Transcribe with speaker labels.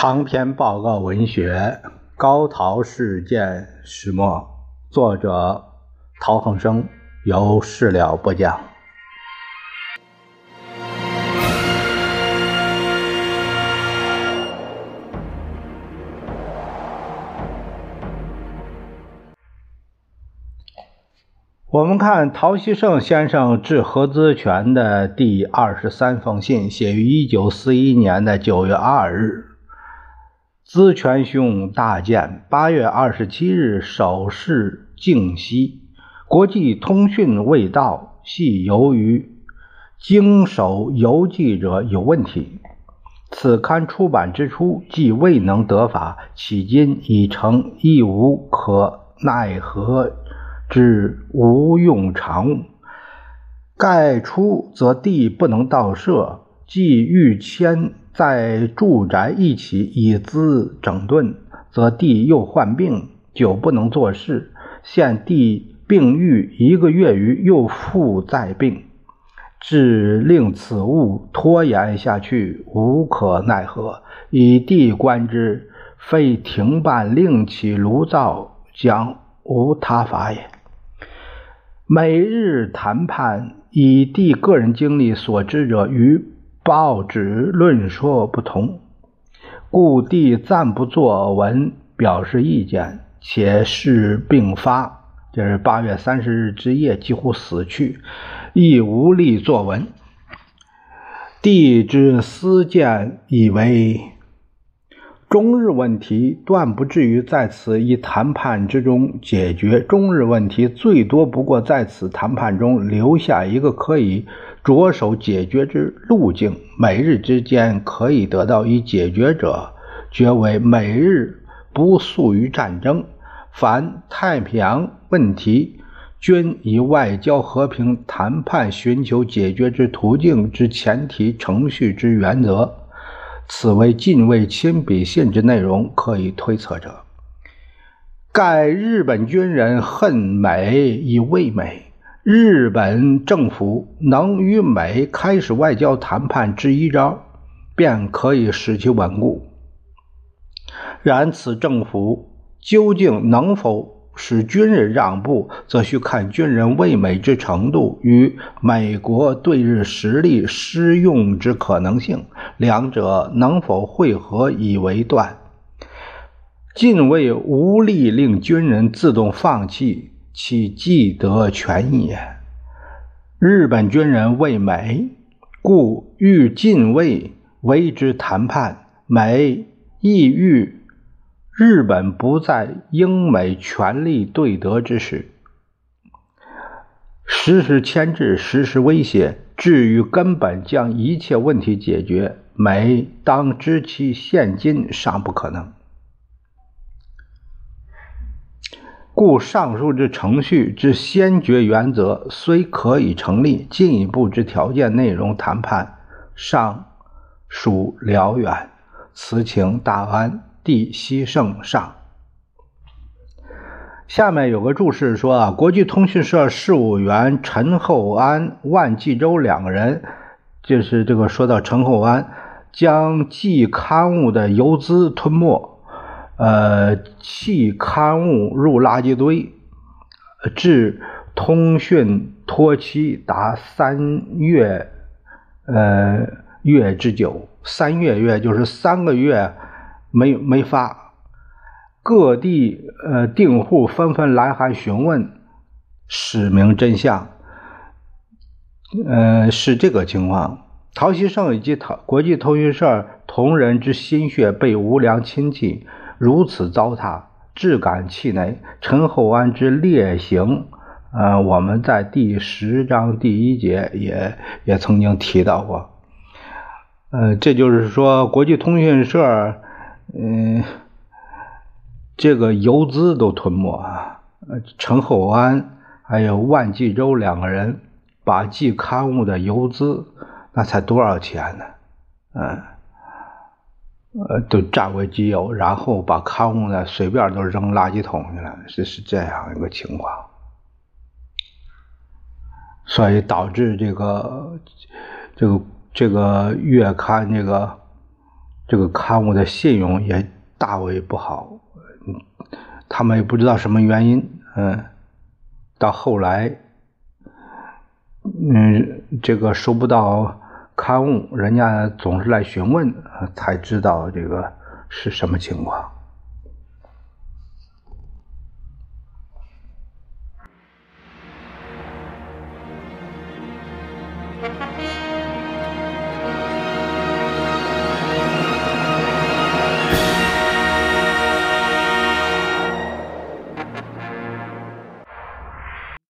Speaker 1: 长篇报告文学《高陶事件始末》，作者陶恒生，由事了播讲。我们看陶希圣先生致何资权的第二十三封信，写于一九四一年的九月二日。资权兄大见，八月二十七日首饰静息，国际通讯未到，系由于经手邮寄者有问题。此刊出版之初，既未能得法，迄今已成亦无可奈何之无用常物。盖出则地不能到社，既欲迁。在住宅一起以资整顿，则弟又患病，久不能做事。现弟病愈一个月余，又复再病，致令此物拖延下去，无可奈何。以弟观之，非停办另起炉灶，将无他法也。每日谈判，以弟个人经历所知者与。报纸论说不同，故弟暂不作文表示意见，且事并发。这是八月三十日之夜，几乎死去，亦无力作文。弟之私见，以为中日问题断不至于在此一谈判之中解决。中日问题最多不过在此谈判中留下一个可以。着手解决之路径，美日之间可以得到以解决者，绝为美日不诉于战争。凡太平洋问题，均以外交和平谈判寻求解决之途径之前提程序之原则。此为近卫亲笔信之内容，可以推测者。盖日本军人恨美以为美。日本政府能与美开始外交谈判之一招，便可以使其稳固。然此政府究竟能否使军人让步，则需看军人为美之程度与美国对日实力施用之可能性，两者能否汇合以为断。近卫无力令军人自动放弃。其既得权也。日本军人为美，故欲近卫为之谈判；美亦欲日本不在英美权力对德之时，时时牵制，时时威胁。至于根本将一切问题解决，美当知其现今尚不可能。故上述之程序之先决原则虽可以成立，进一步之条件内容谈判尚属辽远。此请大安地西圣上。下面有个注释说啊，国际通讯社事务员陈厚安、万纪洲两个人，就是这个说到陈厚安将寄刊物的邮资吞没。呃，弃刊物入垃圾堆，致通讯拖期达三月，呃月之久，三月月就是三个月没没发，各地呃订户纷纷来函询问，使明真相，呃是这个情况。陶希圣以及陶国际通讯社同仁之心血被无良亲戚。如此糟蹋，自感气馁。陈厚安之劣行，呃，我们在第十章第一节也也曾经提到过。呃，这就是说，国际通讯社，嗯，这个游资都吞没啊。陈厚安还有万纪洲两个人，把季刊物的游资，那才多少钱呢？嗯。呃，都占为己有，然后把刊物呢随便都扔垃圾桶去了，是是这样一个情况，所以导致这个这个这个月刊这个这个刊物的信用也大为不好，他们也不知道什么原因，嗯，到后来，嗯，这个收不到刊物，人家总是来询问，才知道这个是什么情况。